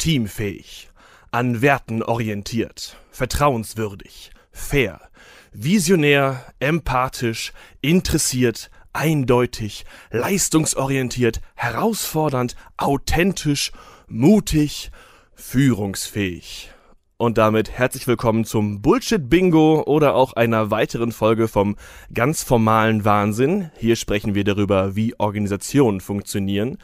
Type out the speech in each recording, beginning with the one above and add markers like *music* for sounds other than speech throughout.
teamfähig, an Werten orientiert, vertrauenswürdig, fair, visionär, empathisch, interessiert, eindeutig, leistungsorientiert, herausfordernd, authentisch, mutig, führungsfähig. Und damit herzlich willkommen zum Bullshit Bingo oder auch einer weiteren Folge vom ganz formalen Wahnsinn. Hier sprechen wir darüber, wie Organisationen funktionieren.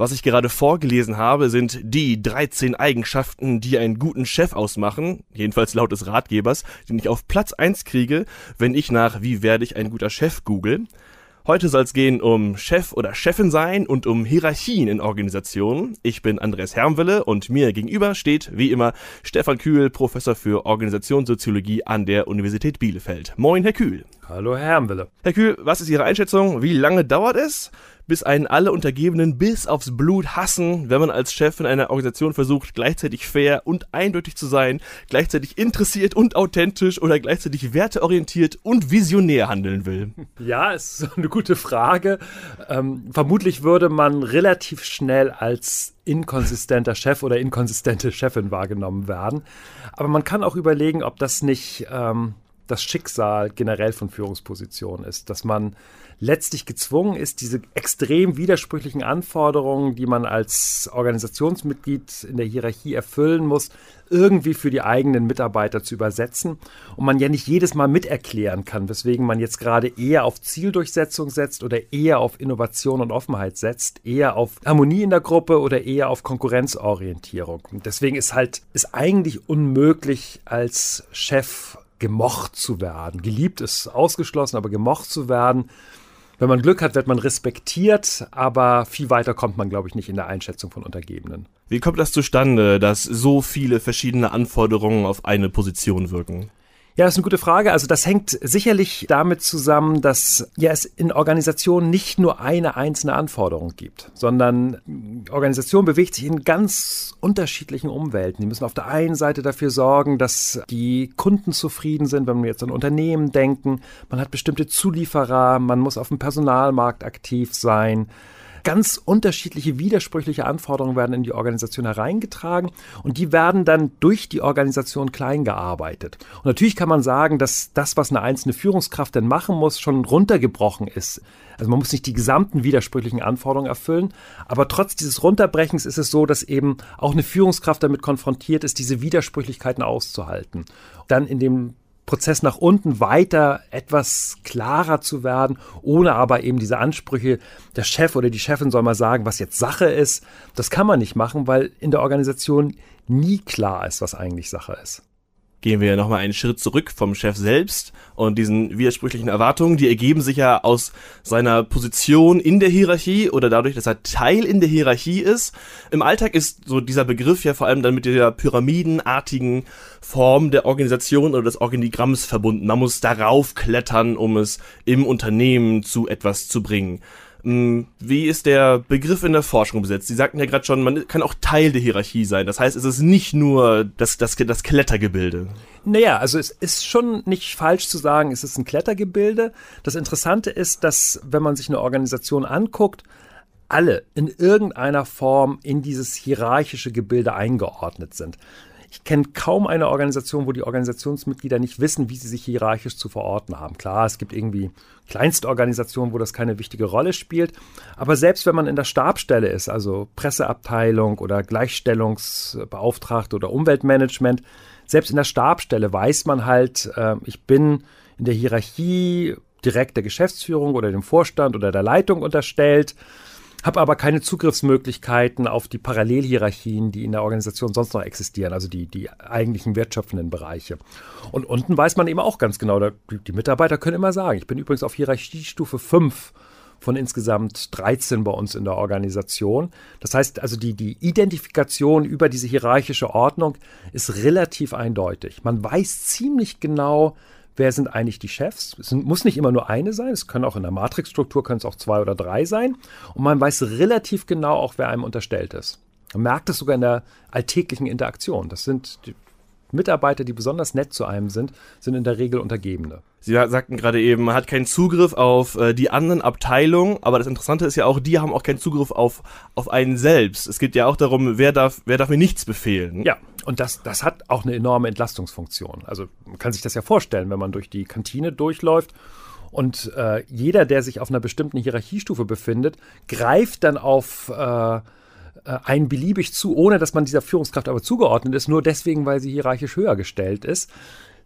Was ich gerade vorgelesen habe, sind die 13 Eigenschaften, die einen guten Chef ausmachen, jedenfalls laut des Ratgebers, den ich auf Platz 1 kriege, wenn ich nach Wie werde ich ein guter Chef google. Heute soll es gehen um Chef oder Chefin sein und um Hierarchien in Organisationen. Ich bin Andreas Hermwille und mir gegenüber steht, wie immer, Stefan Kühl, Professor für Organisationssoziologie an der Universität Bielefeld. Moin, Herr Kühl. Hallo, Herr Hermwille. Herr Kühl, was ist Ihre Einschätzung? Wie lange dauert es, bis einen alle Untergebenen bis aufs Blut hassen, wenn man als Chef in einer Organisation versucht, gleichzeitig fair und eindeutig zu sein, gleichzeitig interessiert und authentisch oder gleichzeitig werteorientiert und visionär handeln will? Ja, ist eine gute Frage. Ähm, vermutlich würde man relativ schnell als inkonsistenter Chef oder inkonsistente Chefin wahrgenommen werden. Aber man kann auch überlegen, ob das nicht ähm, das Schicksal generell von Führungspositionen ist, dass man letztlich gezwungen ist, diese extrem widersprüchlichen Anforderungen, die man als Organisationsmitglied in der Hierarchie erfüllen muss, irgendwie für die eigenen Mitarbeiter zu übersetzen und man ja nicht jedes Mal miterklären kann, weswegen man jetzt gerade eher auf Zieldurchsetzung setzt oder eher auf Innovation und Offenheit setzt, eher auf Harmonie in der Gruppe oder eher auf Konkurrenzorientierung. Und deswegen ist halt, ist eigentlich unmöglich als Chef gemocht zu werden. Geliebt ist ausgeschlossen, aber gemocht zu werden. Wenn man Glück hat, wird man respektiert, aber viel weiter kommt man, glaube ich, nicht in der Einschätzung von Untergebenen. Wie kommt das zustande, dass so viele verschiedene Anforderungen auf eine Position wirken? Ja, das ist eine gute Frage. Also das hängt sicherlich damit zusammen, dass ja es in Organisationen nicht nur eine einzelne Anforderung gibt, sondern Organisation bewegt sich in ganz unterschiedlichen Umwelten. Die müssen auf der einen Seite dafür sorgen, dass die Kunden zufrieden sind, wenn wir jetzt an Unternehmen denken. Man hat bestimmte Zulieferer, man muss auf dem Personalmarkt aktiv sein. Ganz unterschiedliche, widersprüchliche Anforderungen werden in die Organisation hereingetragen und die werden dann durch die Organisation klein gearbeitet. Und natürlich kann man sagen, dass das, was eine einzelne Führungskraft denn machen muss, schon runtergebrochen ist. Also man muss nicht die gesamten widersprüchlichen Anforderungen erfüllen, aber trotz dieses Runterbrechens ist es so, dass eben auch eine Führungskraft damit konfrontiert ist, diese Widersprüchlichkeiten auszuhalten. Dann in dem Prozess nach unten weiter etwas klarer zu werden, ohne aber eben diese Ansprüche, der Chef oder die Chefin soll mal sagen, was jetzt Sache ist. Das kann man nicht machen, weil in der Organisation nie klar ist, was eigentlich Sache ist gehen wir nochmal einen Schritt zurück vom Chef selbst und diesen widersprüchlichen Erwartungen, die ergeben sich ja aus seiner Position in der Hierarchie oder dadurch, dass er Teil in der Hierarchie ist. Im Alltag ist so dieser Begriff ja vor allem dann mit der pyramidenartigen Form der Organisation oder des Organigramms verbunden. Man muss darauf klettern, um es im Unternehmen zu etwas zu bringen. Hm, wie ist der Begriff in der Forschung besetzt? Sie sagten ja gerade schon, man kann auch Teil der Hierarchie sein. Das heißt, es ist nicht nur das, das, das Klettergebilde. Naja, also es ist schon nicht falsch zu sagen, es ist ein Klettergebilde. Das Interessante ist, dass wenn man sich eine Organisation anguckt, alle in irgendeiner Form in dieses hierarchische Gebilde eingeordnet sind. Ich kenne kaum eine Organisation, wo die Organisationsmitglieder nicht wissen, wie sie sich hierarchisch zu verorten haben. Klar, es gibt irgendwie Kleinstorganisationen, wo das keine wichtige Rolle spielt. Aber selbst wenn man in der Stabstelle ist, also Presseabteilung oder Gleichstellungsbeauftragte oder Umweltmanagement, selbst in der Stabstelle weiß man halt, äh, ich bin in der Hierarchie direkt der Geschäftsführung oder dem Vorstand oder der Leitung unterstellt habe aber keine Zugriffsmöglichkeiten auf die Parallelhierarchien, die in der Organisation sonst noch existieren, also die, die eigentlichen wertschöpfenden Bereiche. Und unten weiß man eben auch ganz genau, die Mitarbeiter können immer sagen, ich bin übrigens auf Hierarchiestufe 5 von insgesamt 13 bei uns in der Organisation. Das heißt also, die, die Identifikation über diese hierarchische Ordnung ist relativ eindeutig. Man weiß ziemlich genau, wer sind eigentlich die Chefs. Es muss nicht immer nur eine sein, es können auch in der Matrixstruktur können es auch zwei oder drei sein. Und man weiß relativ genau auch, wer einem unterstellt ist. Man merkt es sogar in der alltäglichen Interaktion. Das sind Mitarbeiter, die besonders nett zu einem sind, sind in der Regel Untergebene. Sie sagten gerade eben, man hat keinen Zugriff auf äh, die anderen Abteilungen, aber das Interessante ist ja auch, die haben auch keinen Zugriff auf, auf einen selbst. Es geht ja auch darum, wer darf, wer darf mir nichts befehlen. Ja, und das, das hat auch eine enorme Entlastungsfunktion. Also man kann sich das ja vorstellen, wenn man durch die Kantine durchläuft und äh, jeder, der sich auf einer bestimmten Hierarchiestufe befindet, greift dann auf äh, äh, einen beliebig zu, ohne dass man dieser Führungskraft aber zugeordnet ist, nur deswegen, weil sie hierarchisch höher gestellt ist.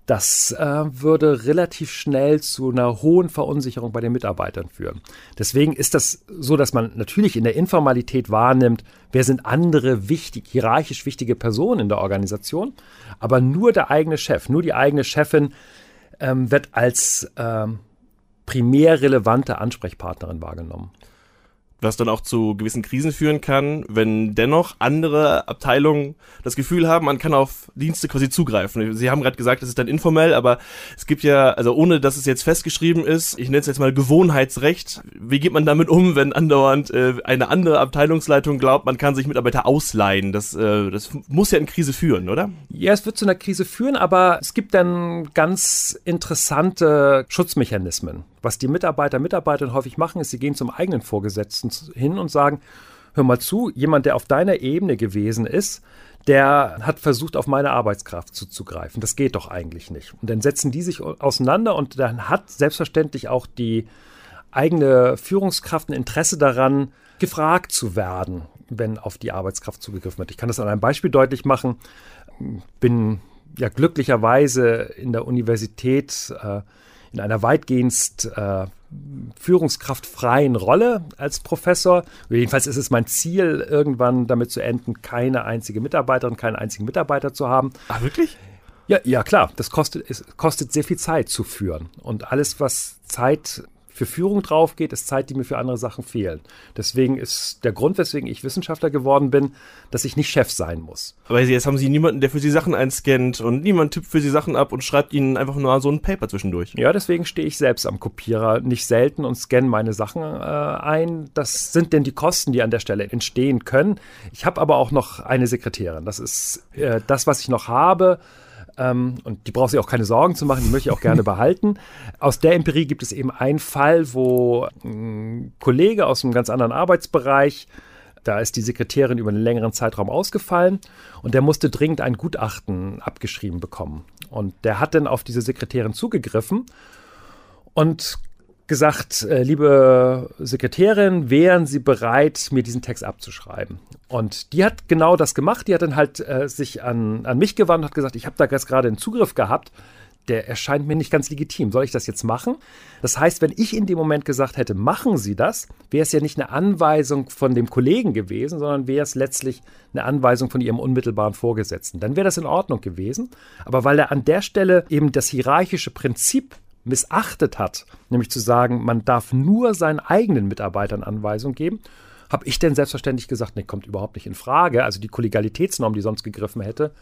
Das äh, würde relativ schnell zu einer hohen Verunsicherung bei den Mitarbeitern führen. Deswegen ist das so, dass man natürlich in der Informalität wahrnimmt, wer sind andere wichtig, hierarchisch wichtige Personen in der Organisation, aber nur der eigene Chef, nur die eigene Chefin ähm, wird als ähm, primär relevante Ansprechpartnerin wahrgenommen was dann auch zu gewissen Krisen führen kann, wenn dennoch andere Abteilungen das Gefühl haben, man kann auf Dienste quasi zugreifen. Sie haben gerade gesagt, es ist dann informell, aber es gibt ja, also ohne dass es jetzt festgeschrieben ist, ich nenne es jetzt mal Gewohnheitsrecht. Wie geht man damit um, wenn andauernd äh, eine andere Abteilungsleitung glaubt, man kann sich Mitarbeiter ausleihen? Das, äh, das muss ja in Krise führen, oder? Ja, es wird zu einer Krise führen, aber es gibt dann ganz interessante Schutzmechanismen. Was die Mitarbeiter, Mitarbeiterinnen häufig machen, ist, sie gehen zum eigenen Vorgesetzten hin und sagen, hör mal zu, jemand, der auf deiner Ebene gewesen ist, der hat versucht, auf meine Arbeitskraft zuzugreifen. Das geht doch eigentlich nicht. Und dann setzen die sich auseinander und dann hat selbstverständlich auch die eigene Führungskraft ein Interesse daran, gefragt zu werden, wenn auf die Arbeitskraft zugegriffen wird. Ich kann das an einem Beispiel deutlich machen. Bin ja glücklicherweise in der Universität äh, in einer weitgehend äh, führungskraftfreien Rolle als Professor. Jedenfalls ist es mein Ziel, irgendwann damit zu enden, keine einzige Mitarbeiterin, keinen einzigen Mitarbeiter zu haben. Ah, wirklich? Ja, ja, klar. Das kostet, es kostet sehr viel Zeit zu führen. Und alles, was Zeit für Führung drauf geht, ist Zeit, die mir für andere Sachen fehlen. Deswegen ist der Grund, weswegen ich Wissenschaftler geworden bin, dass ich nicht Chef sein muss. Aber jetzt haben Sie niemanden, der für Sie Sachen einscannt und niemand tippt für Sie Sachen ab und schreibt Ihnen einfach nur so ein Paper zwischendurch. Ja, deswegen stehe ich selbst am Kopierer nicht selten und scanne meine Sachen äh, ein. Das sind denn die Kosten, die an der Stelle entstehen können. Ich habe aber auch noch eine Sekretärin. Das ist äh, das, was ich noch habe. Ähm, und die braucht sich auch keine Sorgen zu machen, die möchte ich auch gerne *laughs* behalten. Aus der Empirie gibt es eben einen Fall, wo ein Kollege aus einem ganz anderen Arbeitsbereich da ist die Sekretärin über einen längeren Zeitraum ausgefallen und der musste dringend ein Gutachten abgeschrieben bekommen. Und der hat dann auf diese Sekretärin zugegriffen und gesagt, äh, liebe Sekretärin, wären Sie bereit, mir diesen Text abzuschreiben? Und die hat genau das gemacht. Die hat dann halt äh, sich an, an mich gewandt und hat gesagt, ich habe da jetzt gerade einen Zugriff gehabt. Der erscheint mir nicht ganz legitim. Soll ich das jetzt machen? Das heißt, wenn ich in dem Moment gesagt hätte, machen Sie das, wäre es ja nicht eine Anweisung von dem Kollegen gewesen, sondern wäre es letztlich eine Anweisung von Ihrem unmittelbaren Vorgesetzten. Dann wäre das in Ordnung gewesen. Aber weil er an der Stelle eben das hierarchische Prinzip missachtet hat, nämlich zu sagen, man darf nur seinen eigenen Mitarbeitern Anweisungen geben, habe ich denn selbstverständlich gesagt, nee, kommt überhaupt nicht in Frage. Also die Kollegialitätsnorm, die sonst gegriffen hätte,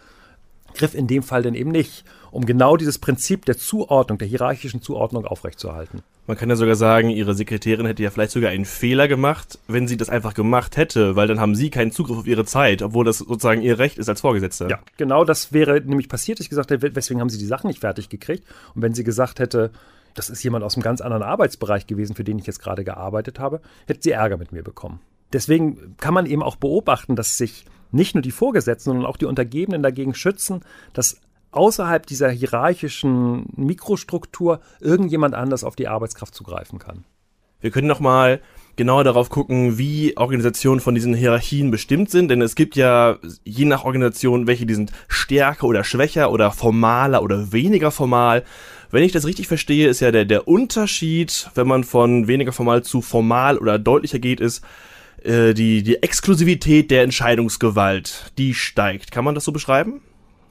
griff in dem Fall dann eben nicht, um genau dieses Prinzip der Zuordnung, der hierarchischen Zuordnung aufrechtzuerhalten. Man kann ja sogar sagen, ihre Sekretärin hätte ja vielleicht sogar einen Fehler gemacht, wenn sie das einfach gemacht hätte, weil dann haben sie keinen Zugriff auf ihre Zeit, obwohl das sozusagen ihr Recht ist als Vorgesetzter. Ja, genau das wäre nämlich passiert. Ich gesagt hätte, weswegen haben sie die Sachen nicht fertig gekriegt? Und wenn sie gesagt hätte, das ist jemand aus einem ganz anderen Arbeitsbereich gewesen, für den ich jetzt gerade gearbeitet habe, hätte sie Ärger mit mir bekommen. Deswegen kann man eben auch beobachten, dass sich nicht nur die Vorgesetzten, sondern auch die Untergebenen dagegen schützen, dass außerhalb dieser hierarchischen Mikrostruktur irgendjemand anders auf die Arbeitskraft zugreifen kann. Wir können noch mal genauer darauf gucken, wie Organisationen von diesen Hierarchien bestimmt sind, denn es gibt ja je nach Organisation welche, die sind stärker oder schwächer oder formaler oder weniger formal. Wenn ich das richtig verstehe, ist ja der, der Unterschied, wenn man von weniger formal zu formal oder deutlicher geht, ist, äh, die, die Exklusivität der Entscheidungsgewalt, die steigt. Kann man das so beschreiben?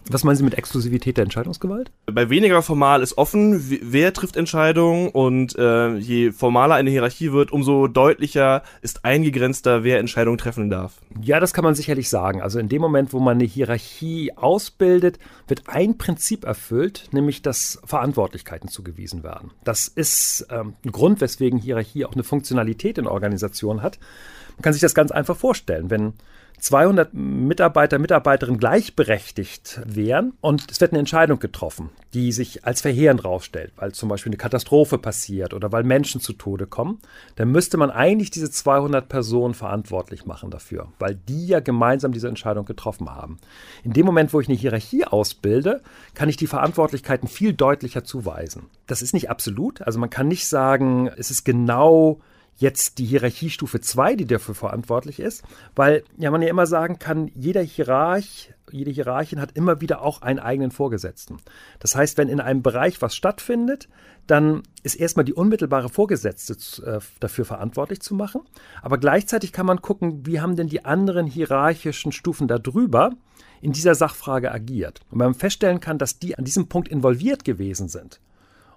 Was meinen Sie mit Exklusivität der Entscheidungsgewalt? Bei weniger formal ist offen, wer trifft Entscheidungen und äh, je formaler eine Hierarchie wird, umso deutlicher ist eingegrenzter, wer Entscheidungen treffen darf. Ja, das kann man sicherlich sagen. Also in dem Moment, wo man eine Hierarchie ausbildet, wird ein Prinzip erfüllt, nämlich dass Verantwortlichkeiten zugewiesen werden. Das ist ähm, ein Grund, weswegen Hierarchie auch eine Funktionalität in Organisationen hat. Man kann sich das ganz einfach vorstellen, wenn 200 Mitarbeiter, Mitarbeiterinnen gleichberechtigt wären und es wird eine Entscheidung getroffen, die sich als verheerend rausstellt, weil zum Beispiel eine Katastrophe passiert oder weil Menschen zu Tode kommen, dann müsste man eigentlich diese 200 Personen verantwortlich machen dafür, weil die ja gemeinsam diese Entscheidung getroffen haben. In dem Moment, wo ich eine Hierarchie ausbilde, kann ich die Verantwortlichkeiten viel deutlicher zuweisen. Das ist nicht absolut, also man kann nicht sagen, es ist genau jetzt die Hierarchiestufe 2, die dafür verantwortlich ist, weil ja man ja immer sagen kann, jeder Hierarch, jede Hierarchin hat immer wieder auch einen eigenen Vorgesetzten. Das heißt, wenn in einem Bereich was stattfindet, dann ist erstmal die unmittelbare Vorgesetzte äh, dafür verantwortlich zu machen. Aber gleichzeitig kann man gucken, wie haben denn die anderen hierarchischen Stufen darüber in dieser Sachfrage agiert. Und wenn man feststellen kann, dass die an diesem Punkt involviert gewesen sind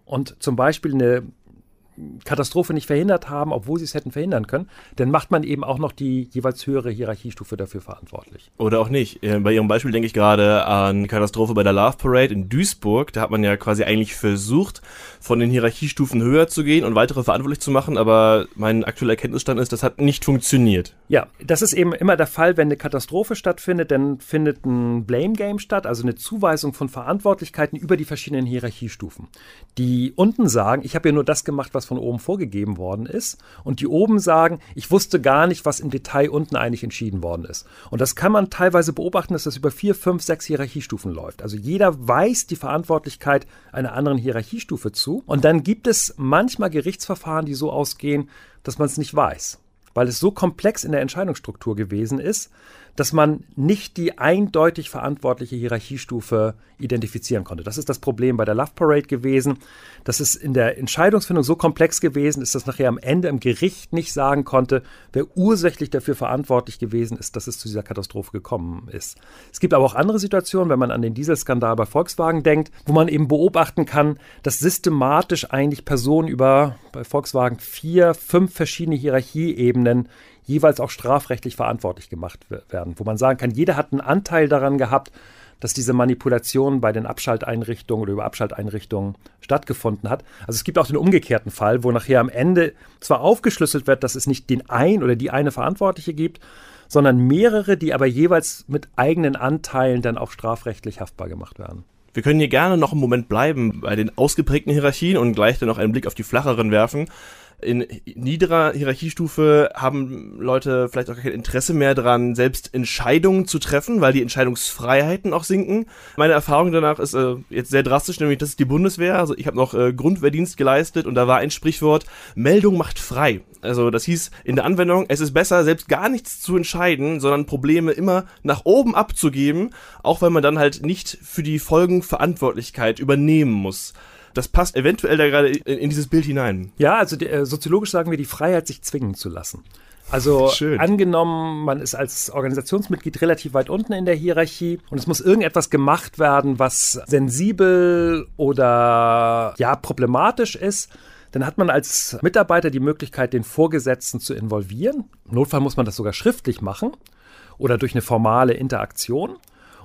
und zum Beispiel eine Katastrophe nicht verhindert haben, obwohl sie es hätten verhindern können, dann macht man eben auch noch die jeweils höhere Hierarchiestufe dafür verantwortlich. Oder auch nicht. Äh, bei Ihrem Beispiel denke ich gerade an Katastrophe bei der Love Parade in Duisburg. Da hat man ja quasi eigentlich versucht, von den Hierarchiestufen höher zu gehen und weitere verantwortlich zu machen, aber mein aktueller Erkenntnisstand ist, das hat nicht funktioniert. Ja, das ist eben immer der Fall, wenn eine Katastrophe stattfindet, dann findet ein Blame Game statt, also eine Zuweisung von Verantwortlichkeiten über die verschiedenen Hierarchiestufen. Die unten sagen, ich habe ja nur das gemacht, was was von oben vorgegeben worden ist. Und die oben sagen, ich wusste gar nicht, was im Detail unten eigentlich entschieden worden ist. Und das kann man teilweise beobachten, dass das über vier, fünf, sechs Hierarchiestufen läuft. Also jeder weist die Verantwortlichkeit einer anderen Hierarchiestufe zu. Und dann gibt es manchmal Gerichtsverfahren, die so ausgehen, dass man es nicht weiß. Weil es so komplex in der Entscheidungsstruktur gewesen ist, dass man nicht die eindeutig verantwortliche Hierarchiestufe identifizieren konnte. Das ist das Problem bei der Love Parade gewesen. Das ist in der Entscheidungsfindung so komplex gewesen ist, dass nachher am Ende im Gericht nicht sagen konnte, wer ursächlich dafür verantwortlich gewesen ist, dass es zu dieser Katastrophe gekommen ist. Es gibt aber auch andere Situationen, wenn man an den Dieselskandal bei Volkswagen denkt, wo man eben beobachten kann, dass systematisch eigentlich Personen über bei Volkswagen vier, fünf verschiedene Hierarchieebenen jeweils auch strafrechtlich verantwortlich gemacht werden, wo man sagen kann, jeder hat einen Anteil daran gehabt, dass diese Manipulation bei den Abschalteinrichtungen oder über Abschalteinrichtungen stattgefunden hat. Also es gibt auch den umgekehrten Fall, wo nachher am Ende zwar aufgeschlüsselt wird, dass es nicht den ein oder die eine Verantwortliche gibt, sondern mehrere, die aber jeweils mit eigenen Anteilen dann auch strafrechtlich haftbar gemacht werden. Wir können hier gerne noch einen Moment bleiben bei den ausgeprägten Hierarchien und gleich dann noch einen Blick auf die flacheren werfen in niederer Hierarchiestufe haben Leute vielleicht auch kein Interesse mehr daran, selbst Entscheidungen zu treffen, weil die Entscheidungsfreiheiten auch sinken. Meine Erfahrung danach ist äh, jetzt sehr drastisch, nämlich das ist die Bundeswehr. Also ich habe noch äh, Grundwehrdienst geleistet und da war ein Sprichwort, Meldung macht frei. Also das hieß in der Anwendung, es ist besser, selbst gar nichts zu entscheiden, sondern Probleme immer nach oben abzugeben, auch wenn man dann halt nicht für die Folgenverantwortlichkeit übernehmen muss das passt eventuell da gerade in, in, dieses Bild hinein. Ja, also die, äh, soziologisch sagen wir die Freiheit, sich zwingen zu lassen. Also *laughs* Schön. angenommen, man ist als Organisationsmitglied relativ weit unten in der Hierarchie und es muss irgendetwas gemacht werden, was sensibel oder ja problematisch ist, dann hat man als Mitarbeiter die Möglichkeit, den Vorgesetzten zu involvieren. Im Notfall muss man das sogar schriftlich machen oder durch eine formale Interaktion.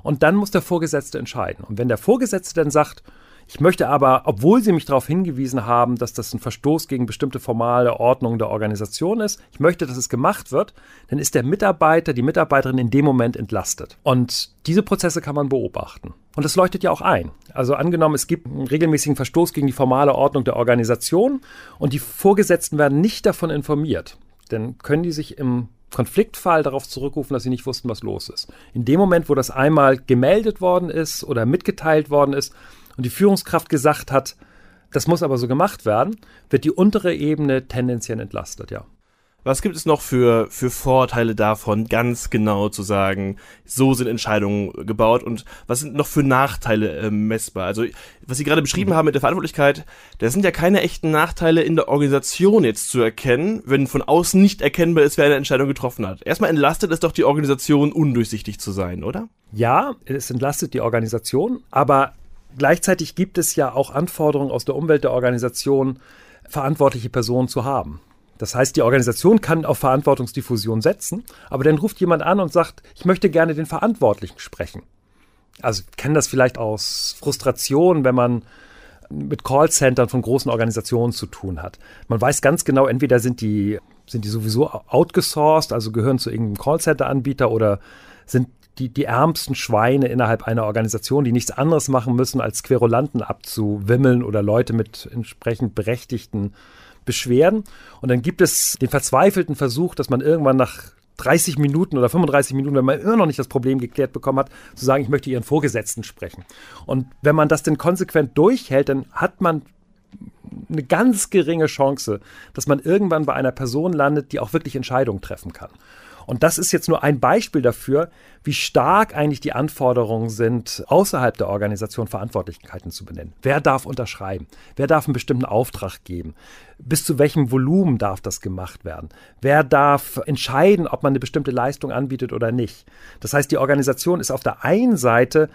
Und dann muss der Vorgesetzte entscheiden. Und wenn der Vorgesetzte dann sagt, ich möchte aber, obwohl Sie mich darauf hingewiesen haben, dass das ein Verstoß gegen bestimmte formale Ordnung der Organisation ist, ich möchte, dass es gemacht wird, dann ist der Mitarbeiter, die Mitarbeiterin in dem Moment entlastet. Und diese Prozesse kann man beobachten. Und das leuchtet ja auch ein. Also angenommen, es gibt einen regelmäßigen Verstoß gegen die formale Ordnung der Organisation und die Vorgesetzten werden nicht davon informiert. Dann können die sich im Konfliktfall darauf zurückrufen, dass sie nicht wussten, was los ist. In dem Moment, wo das einmal gemeldet worden ist oder mitgeteilt worden ist, und die Führungskraft gesagt hat, das muss aber so gemacht werden, wird die untere Ebene tendenziell entlastet, ja. Was gibt es noch für, für Vorteile davon, ganz genau zu sagen, so sind Entscheidungen gebaut und was sind noch für Nachteile äh, messbar? Also, was Sie gerade beschrieben mhm. haben mit der Verantwortlichkeit, da sind ja keine echten Nachteile in der Organisation jetzt zu erkennen, wenn von außen nicht erkennbar ist, wer eine Entscheidung getroffen hat. Erstmal entlastet es doch die Organisation, undurchsichtig zu sein, oder? Ja, es entlastet die Organisation, aber Gleichzeitig gibt es ja auch Anforderungen aus der Umwelt der Organisation, verantwortliche Personen zu haben. Das heißt, die Organisation kann auf Verantwortungsdiffusion setzen, aber dann ruft jemand an und sagt, ich möchte gerne den Verantwortlichen sprechen. Also kennen das vielleicht aus Frustration, wenn man mit Callcentern von großen Organisationen zu tun hat. Man weiß ganz genau, entweder sind die sind die sowieso outgesourced, also gehören zu irgendeinem Callcenter-Anbieter oder sind die, die ärmsten Schweine innerhalb einer Organisation, die nichts anderes machen müssen, als Querulanten abzuwimmeln oder Leute mit entsprechend berechtigten Beschwerden. Und dann gibt es den verzweifelten Versuch, dass man irgendwann nach 30 Minuten oder 35 Minuten, wenn man immer noch nicht das Problem geklärt bekommen hat, zu sagen, ich möchte Ihren Vorgesetzten sprechen. Und wenn man das denn konsequent durchhält, dann hat man eine ganz geringe Chance, dass man irgendwann bei einer Person landet, die auch wirklich Entscheidungen treffen kann. Und das ist jetzt nur ein Beispiel dafür, wie stark eigentlich die Anforderungen sind, außerhalb der Organisation Verantwortlichkeiten zu benennen. Wer darf unterschreiben? Wer darf einen bestimmten Auftrag geben? Bis zu welchem Volumen darf das gemacht werden? Wer darf entscheiden, ob man eine bestimmte Leistung anbietet oder nicht? Das heißt, die Organisation ist auf der einen Seite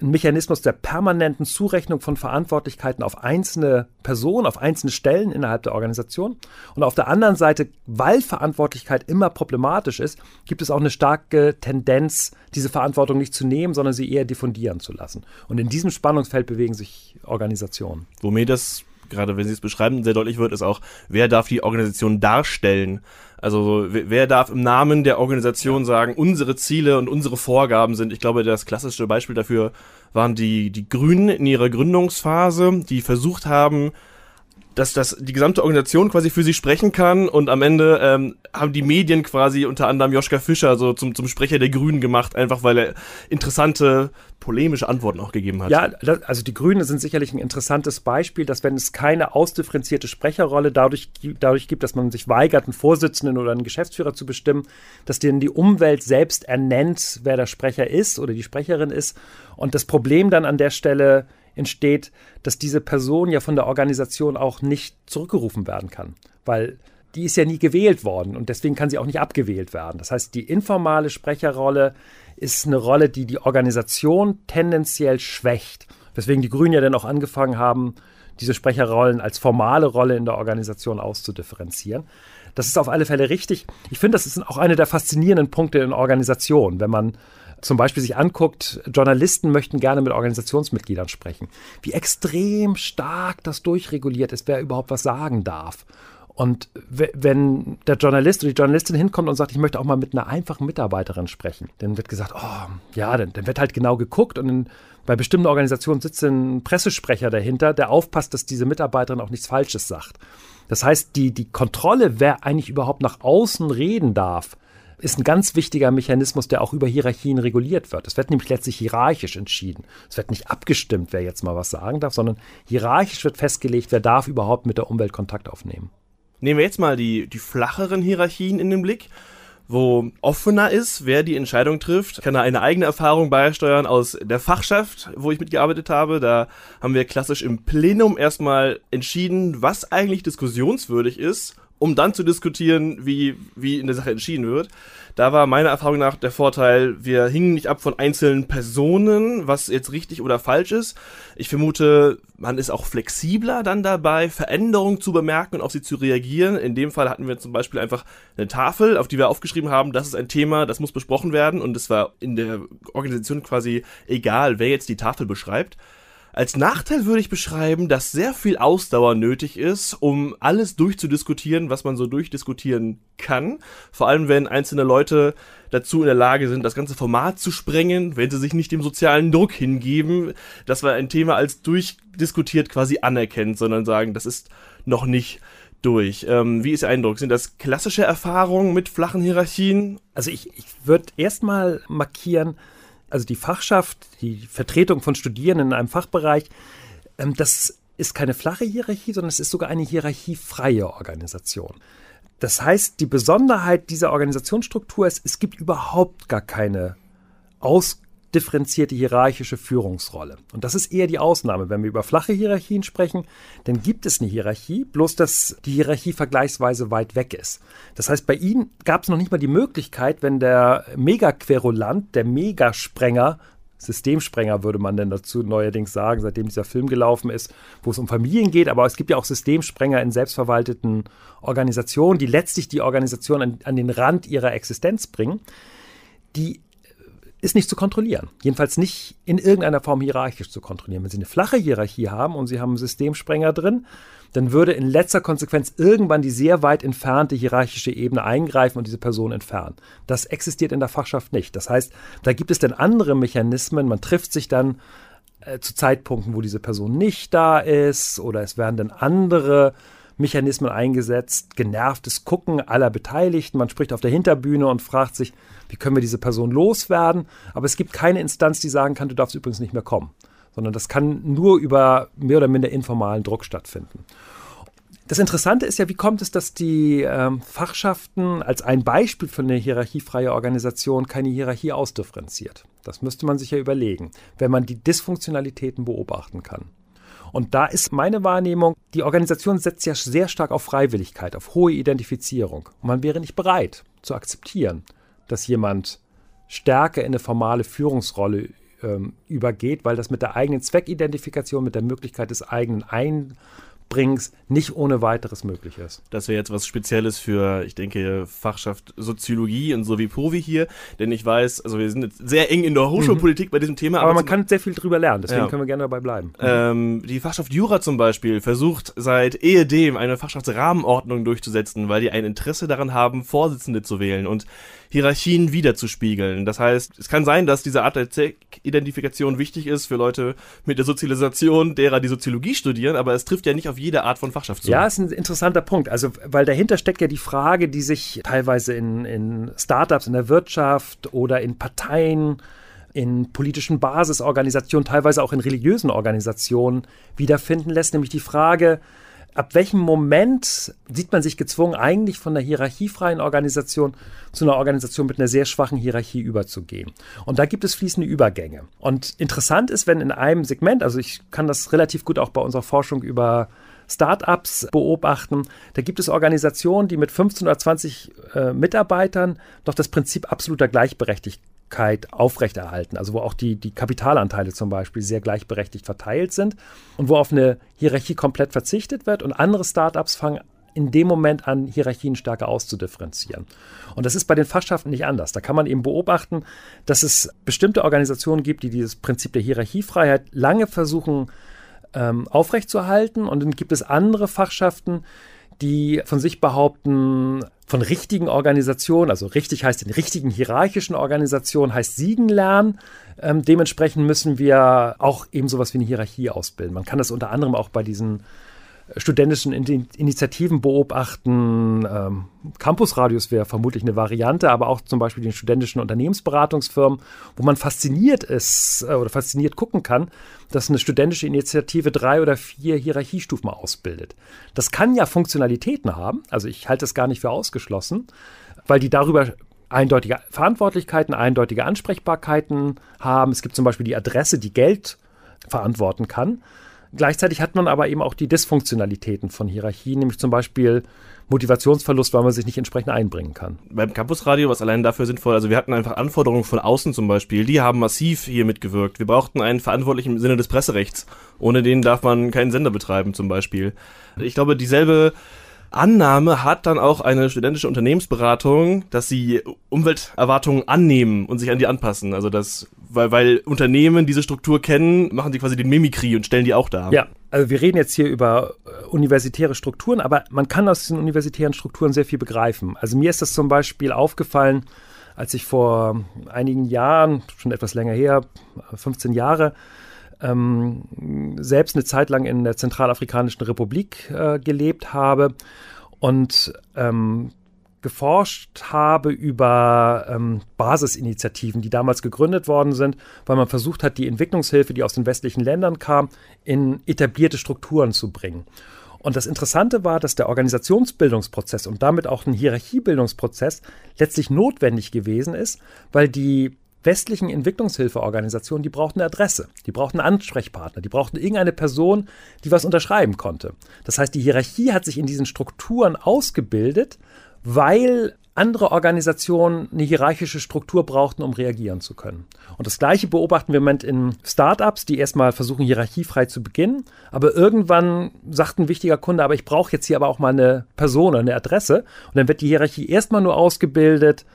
ein Mechanismus der permanenten Zurechnung von Verantwortlichkeiten auf einzelne Personen, auf einzelne Stellen innerhalb der Organisation. Und auf der anderen Seite, weil Verantwortlichkeit immer problematisch ist, gibt es auch eine starke Tendenz, diese Verantwortung nicht zu nehmen, sondern sie eher diffundieren zu lassen. Und in diesem Spannungsfeld bewegen sich Organisationen. Wo mir das gerade wenn Sie es beschreiben, sehr deutlich wird, ist auch, wer darf die Organisation darstellen? Also wer darf im Namen der Organisation sagen, unsere Ziele und unsere Vorgaben sind, ich glaube, das klassische Beispiel dafür waren die, die Grünen in ihrer Gründungsphase, die versucht haben, dass das die gesamte Organisation quasi für sie sprechen kann und am Ende ähm, haben die Medien quasi unter anderem Joschka Fischer so zum, zum Sprecher der Grünen gemacht, einfach weil er interessante polemische Antworten auch gegeben hat. Ja, das, also die Grünen sind sicherlich ein interessantes Beispiel, dass wenn es keine ausdifferenzierte Sprecherrolle dadurch, dadurch gibt, dass man sich weigert, einen Vorsitzenden oder einen Geschäftsführer zu bestimmen, dass denen die Umwelt selbst ernennt, wer der Sprecher ist oder die Sprecherin ist. Und das Problem dann an der Stelle entsteht, dass diese Person ja von der Organisation auch nicht zurückgerufen werden kann, weil die ist ja nie gewählt worden und deswegen kann sie auch nicht abgewählt werden. Das heißt, die informale Sprecherrolle ist eine Rolle, die die Organisation tendenziell schwächt. Weswegen die Grünen ja dann auch angefangen haben, diese Sprecherrollen als formale Rolle in der Organisation auszudifferenzieren. Das ist auf alle Fälle richtig. Ich finde, das ist auch eine der faszinierenden Punkte in Organisationen, wenn man zum Beispiel sich anguckt, Journalisten möchten gerne mit Organisationsmitgliedern sprechen. Wie extrem stark das durchreguliert ist, wer überhaupt was sagen darf. Und wenn der Journalist oder die Journalistin hinkommt und sagt, ich möchte auch mal mit einer einfachen Mitarbeiterin sprechen, dann wird gesagt, oh, ja, dann, dann wird halt genau geguckt und in, bei bestimmten Organisationen sitzt ein Pressesprecher dahinter, der aufpasst, dass diese Mitarbeiterin auch nichts Falsches sagt. Das heißt, die, die Kontrolle, wer eigentlich überhaupt nach außen reden darf, ist ein ganz wichtiger Mechanismus, der auch über Hierarchien reguliert wird. Es wird nämlich letztlich hierarchisch entschieden. Es wird nicht abgestimmt, wer jetzt mal was sagen darf, sondern hierarchisch wird festgelegt, wer darf überhaupt mit der Umwelt Kontakt aufnehmen. Nehmen wir jetzt mal die, die flacheren Hierarchien in den Blick wo offener ist, wer die Entscheidung trifft. Ich kann da eine eigene Erfahrung beisteuern aus der Fachschaft, wo ich mitgearbeitet habe. Da haben wir klassisch im Plenum erstmal entschieden, was eigentlich diskussionswürdig ist um dann zu diskutieren, wie, wie in der Sache entschieden wird. Da war meiner Erfahrung nach der Vorteil, wir hingen nicht ab von einzelnen Personen, was jetzt richtig oder falsch ist. Ich vermute, man ist auch flexibler dann dabei, Veränderungen zu bemerken und auf sie zu reagieren. In dem Fall hatten wir zum Beispiel einfach eine Tafel, auf die wir aufgeschrieben haben, das ist ein Thema, das muss besprochen werden und es war in der Organisation quasi egal, wer jetzt die Tafel beschreibt. Als Nachteil würde ich beschreiben, dass sehr viel Ausdauer nötig ist, um alles durchzudiskutieren, was man so durchdiskutieren kann. Vor allem, wenn einzelne Leute dazu in der Lage sind, das ganze Format zu sprengen, wenn sie sich nicht dem sozialen Druck hingeben, dass man ein Thema als durchdiskutiert quasi anerkennt, sondern sagen, das ist noch nicht durch. Ähm, wie ist Ihr Eindruck? Sind das klassische Erfahrungen mit flachen Hierarchien? Also ich, ich würde erstmal markieren, also die Fachschaft, die Vertretung von Studierenden in einem Fachbereich, ähm, das ist keine flache Hierarchie, sondern es ist sogar eine hierarchiefreie Organisation. Das heißt, die Besonderheit dieser Organisationsstruktur ist, es gibt überhaupt gar keine aus differenzierte hierarchische Führungsrolle. Und das ist eher die Ausnahme. Wenn wir über flache Hierarchien sprechen, dann gibt es eine Hierarchie, bloß dass die Hierarchie vergleichsweise weit weg ist. Das heißt, bei Ihnen gab es noch nicht mal die Möglichkeit, wenn der Megaquerulant, der Megasprenger, Systemsprenger würde man denn dazu neuerdings sagen, seitdem dieser Film gelaufen ist, wo es um Familien geht, aber es gibt ja auch Systemsprenger in selbstverwalteten Organisationen, die letztlich die Organisation an, an den Rand ihrer Existenz bringen. Die ist nicht zu kontrollieren. Jedenfalls nicht in irgendeiner Form hierarchisch zu kontrollieren. Wenn Sie eine flache Hierarchie haben und Sie haben einen Systemsprenger drin, dann würde in letzter Konsequenz irgendwann die sehr weit entfernte hierarchische Ebene eingreifen und diese Person entfernen. Das existiert in der Fachschaft nicht. Das heißt, da gibt es dann andere Mechanismen. Man trifft sich dann äh, zu Zeitpunkten, wo diese Person nicht da ist oder es werden dann andere Mechanismen eingesetzt, genervtes Gucken aller Beteiligten. Man spricht auf der Hinterbühne und fragt sich, wie können wir diese Person loswerden? Aber es gibt keine Instanz, die sagen kann, du darfst übrigens nicht mehr kommen, sondern das kann nur über mehr oder minder informalen Druck stattfinden. Das Interessante ist ja, wie kommt es, dass die ähm, Fachschaften als ein Beispiel für eine hierarchiefreie Organisation keine Hierarchie ausdifferenziert? Das müsste man sich ja überlegen, wenn man die Dysfunktionalitäten beobachten kann. Und da ist meine Wahrnehmung, die Organisation setzt ja sehr stark auf Freiwilligkeit, auf hohe Identifizierung. Und man wäre nicht bereit zu akzeptieren, dass jemand stärker in eine formale Führungsrolle ähm, übergeht, weil das mit der eigenen Zweckidentifikation, mit der Möglichkeit des eigenen Ein bringst, nicht ohne weiteres möglich ist. Das wäre jetzt was Spezielles für, ich denke, Fachschaft Soziologie und so wie Provi hier, denn ich weiß, also wir sind jetzt sehr eng in der Hochschulpolitik mhm. bei diesem Thema. Aber, aber man kann sehr viel drüber lernen, deswegen ja. können wir gerne dabei bleiben. Ähm, die Fachschaft Jura zum Beispiel versucht seit ehedem eine Fachschaftsrahmenordnung durchzusetzen, weil die ein Interesse daran haben, Vorsitzende zu wählen und Hierarchien wiederzuspiegeln. Das heißt, es kann sein, dass diese Art der Identifikation wichtig ist für Leute mit der Sozialisation, derer die Soziologie studieren, aber es trifft ja nicht auf jede Art von Fachschaft zu. Ja, ist ein interessanter Punkt. Also, weil dahinter steckt ja die Frage, die sich teilweise in, in Startups, in der Wirtschaft oder in Parteien in politischen Basisorganisationen, teilweise auch in religiösen Organisationen wiederfinden lässt, nämlich die Frage, ab welchem Moment sieht man sich gezwungen, eigentlich von einer hierarchiefreien Organisation zu einer Organisation mit einer sehr schwachen Hierarchie überzugehen? Und da gibt es fließende Übergänge. Und interessant ist, wenn in einem Segment, also ich kann das relativ gut auch bei unserer Forschung über Startups beobachten. Da gibt es Organisationen, die mit 15 oder 20 äh, Mitarbeitern doch das Prinzip absoluter Gleichberechtigkeit aufrechterhalten, also wo auch die, die Kapitalanteile zum Beispiel sehr gleichberechtigt verteilt sind und wo auf eine Hierarchie komplett verzichtet wird und andere Startups fangen in dem Moment an, Hierarchien stärker auszudifferenzieren. Und das ist bei den Fachschaften nicht anders. Da kann man eben beobachten, dass es bestimmte Organisationen gibt, die dieses Prinzip der Hierarchiefreiheit lange versuchen ähm, aufrechtzuerhalten und dann gibt es andere Fachschaften, die von sich behaupten, von richtigen Organisationen, also richtig heißt in richtigen hierarchischen Organisationen, heißt siegen lernen. Ähm, dementsprechend müssen wir auch eben sowas wie eine Hierarchie ausbilden. Man kann das unter anderem auch bei diesen studentischen Initiativen beobachten. Ähm, Campusradius wäre vermutlich eine Variante, aber auch zum Beispiel den studentischen Unternehmensberatungsfirmen, wo man fasziniert ist äh, oder fasziniert gucken kann, dass eine studentische Initiative drei oder vier Hierarchiestufen ausbildet. Das kann ja Funktionalitäten haben, also ich halte es gar nicht für ausgeschlossen, weil die darüber eindeutige Verantwortlichkeiten, eindeutige Ansprechbarkeiten haben. Es gibt zum Beispiel die Adresse, die Geld verantworten kann. Gleichzeitig hat man aber eben auch die Dysfunktionalitäten von Hierarchien, nämlich zum Beispiel Motivationsverlust, weil man sich nicht entsprechend einbringen kann. Beim Campusradio war es allein dafür sinnvoll, also wir hatten einfach Anforderungen von außen zum Beispiel, die haben massiv hier mitgewirkt. Wir brauchten einen Verantwortlichen im Sinne des Presserechts. Ohne den darf man keinen Sender betreiben zum Beispiel. Ich glaube, dieselbe Annahme hat dann auch eine studentische Unternehmensberatung, dass sie Umwelterwartungen annehmen und sich an die anpassen. Also das, weil, weil Unternehmen diese Struktur kennen, machen sie quasi den Mimikry und stellen die auch dar. Ja, also wir reden jetzt hier über äh, universitäre Strukturen, aber man kann aus diesen universitären Strukturen sehr viel begreifen. Also mir ist das zum Beispiel aufgefallen, als ich vor einigen Jahren, schon etwas länger her, 15 Jahre, ähm, selbst eine Zeit lang in der Zentralafrikanischen Republik äh, gelebt habe und ähm, geforscht habe über ähm, Basisinitiativen, die damals gegründet worden sind, weil man versucht hat, die Entwicklungshilfe, die aus den westlichen Ländern kam, in etablierte Strukturen zu bringen. Und das Interessante war, dass der Organisationsbildungsprozess und damit auch ein Hierarchiebildungsprozess letztlich notwendig gewesen ist, weil die westlichen Entwicklungshilfeorganisationen, die brauchten eine Adresse, die brauchten einen Ansprechpartner, die brauchten irgendeine Person, die was unterschreiben konnte. Das heißt, die Hierarchie hat sich in diesen Strukturen ausgebildet, weil andere Organisationen eine hierarchische Struktur brauchten, um reagieren zu können. Und das Gleiche beobachten wir im Moment in Startups, die erstmal versuchen, hierarchiefrei zu beginnen, aber irgendwann sagt ein wichtiger Kunde, aber ich brauche jetzt hier aber auch mal eine Person, eine Adresse. Und dann wird die Hierarchie erstmal nur ausgebildet,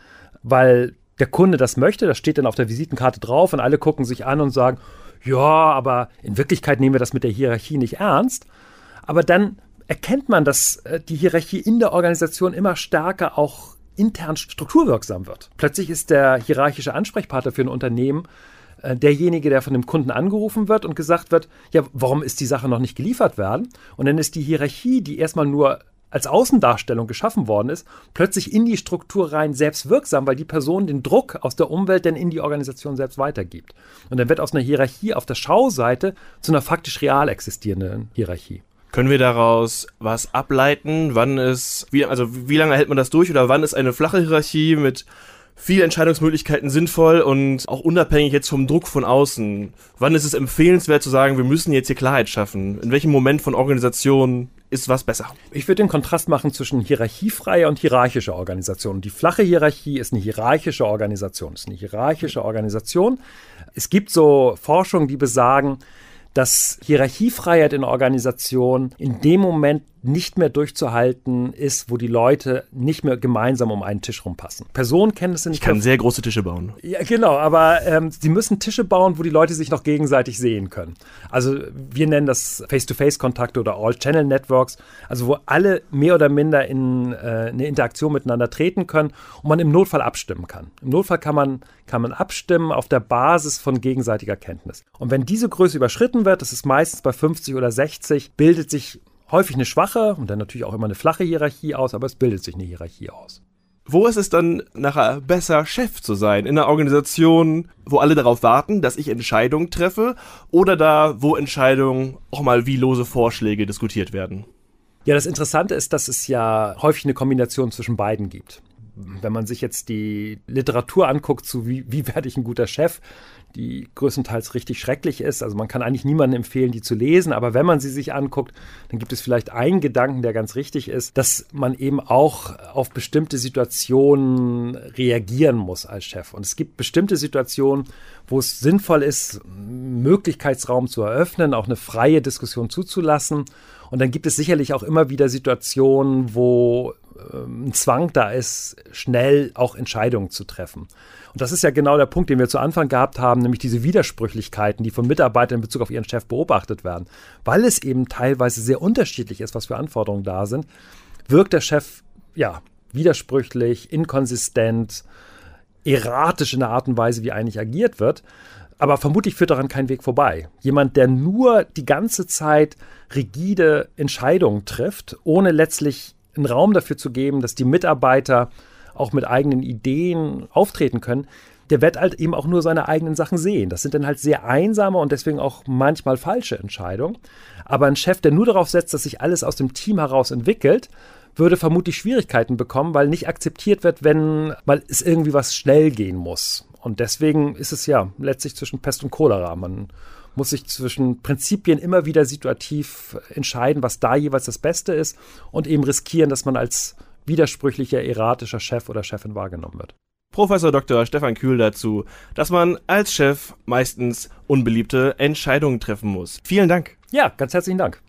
weil der Kunde das möchte, das steht dann auf der Visitenkarte drauf und alle gucken sich an und sagen, ja, aber in Wirklichkeit nehmen wir das mit der Hierarchie nicht ernst. Aber dann erkennt man, dass äh, die Hierarchie in der Organisation immer stärker auch intern strukturwirksam wird. Plötzlich ist der hierarchische Ansprechpartner für ein Unternehmen äh, derjenige, der von dem Kunden angerufen wird und gesagt wird, ja, warum ist die Sache noch nicht geliefert werden? Und dann ist die Hierarchie, die erstmal nur als Außendarstellung geschaffen worden ist, plötzlich in die Struktur rein selbst wirksam, weil die Person den Druck aus der Umwelt dann in die Organisation selbst weitergibt. Und dann wird aus einer Hierarchie auf der Schauseite zu einer faktisch real existierenden Hierarchie. Können wir daraus was ableiten? Wann ist, wie, also wie lange hält man das durch oder wann ist eine flache Hierarchie mit viele Entscheidungsmöglichkeiten sinnvoll und auch unabhängig jetzt vom Druck von außen. Wann ist es empfehlenswert zu sagen, wir müssen jetzt hier Klarheit schaffen? In welchem Moment von Organisation ist was besser? Ich würde den Kontrast machen zwischen hierarchiefreier und hierarchischer Organisation. Die flache Hierarchie ist eine hierarchische Organisation. Ist eine hierarchische Organisation. Es gibt so Forschungen, die besagen, dass Hierarchiefreiheit in Organisationen in dem Moment nicht mehr durchzuhalten ist, wo die Leute nicht mehr gemeinsam um einen Tisch rumpassen. Personenkenntnisse nicht. Ich kann sehr große Tische bauen. Ja, genau, aber ähm, sie müssen Tische bauen, wo die Leute sich noch gegenseitig sehen können. Also wir nennen das Face-to-Face-Kontakte oder All-Channel-Networks, also wo alle mehr oder minder in äh, eine Interaktion miteinander treten können und man im Notfall abstimmen kann. Im Notfall kann man, kann man abstimmen auf der Basis von gegenseitiger Kenntnis. Und wenn diese Größe überschritten wird, das ist meistens bei 50 oder 60, bildet sich häufig eine schwache und dann natürlich auch immer eine flache Hierarchie aus, aber es bildet sich eine Hierarchie aus. Wo ist es dann nachher besser, Chef zu sein? In einer Organisation, wo alle darauf warten, dass ich Entscheidungen treffe oder da, wo Entscheidungen auch mal wie lose Vorschläge diskutiert werden? Ja, das Interessante ist, dass es ja häufig eine Kombination zwischen beiden gibt wenn man sich jetzt die Literatur anguckt, zu wie, wie werde ich ein guter Chef, die größtenteils richtig schrecklich ist. Also man kann eigentlich niemandem empfehlen, die zu lesen, aber wenn man sie sich anguckt, dann gibt es vielleicht einen Gedanken, der ganz richtig ist, dass man eben auch auf bestimmte Situationen reagieren muss als Chef. Und es gibt bestimmte Situationen, wo es sinnvoll ist, Möglichkeitsraum zu eröffnen, auch eine freie Diskussion zuzulassen. Und dann gibt es sicherlich auch immer wieder Situationen, wo ein Zwang da ist, schnell auch Entscheidungen zu treffen. Und das ist ja genau der Punkt, den wir zu Anfang gehabt haben, nämlich diese Widersprüchlichkeiten, die von Mitarbeitern in Bezug auf ihren Chef beobachtet werden. Weil es eben teilweise sehr unterschiedlich ist, was für Anforderungen da sind, wirkt der Chef ja widersprüchlich, inkonsistent, erratisch in der Art und Weise, wie eigentlich agiert wird. Aber vermutlich führt daran kein Weg vorbei. Jemand, der nur die ganze Zeit rigide Entscheidungen trifft, ohne letztlich einen Raum dafür zu geben, dass die Mitarbeiter auch mit eigenen Ideen auftreten können, der wird halt eben auch nur seine eigenen Sachen sehen. Das sind dann halt sehr einsame und deswegen auch manchmal falsche Entscheidungen. Aber ein Chef, der nur darauf setzt, dass sich alles aus dem Team heraus entwickelt, würde vermutlich Schwierigkeiten bekommen, weil nicht akzeptiert wird, wenn mal es irgendwie was schnell gehen muss. Und deswegen ist es ja letztlich zwischen Pest und Cholera. Man muss sich zwischen Prinzipien immer wieder situativ entscheiden, was da jeweils das Beste ist und eben riskieren, dass man als widersprüchlicher, erratischer Chef oder Chefin wahrgenommen wird. Professor Dr. Stefan Kühl dazu, dass man als Chef meistens unbeliebte Entscheidungen treffen muss. Vielen Dank. Ja, ganz herzlichen Dank.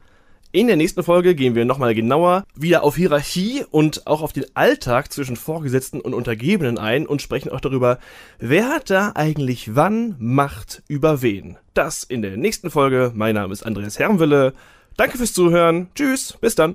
In der nächsten Folge gehen wir nochmal genauer wieder auf Hierarchie und auch auf den Alltag zwischen Vorgesetzten und Untergebenen ein und sprechen auch darüber, wer hat da eigentlich wann Macht über wen. Das in der nächsten Folge. Mein Name ist Andreas Herrenwille. Danke fürs Zuhören. Tschüss, bis dann.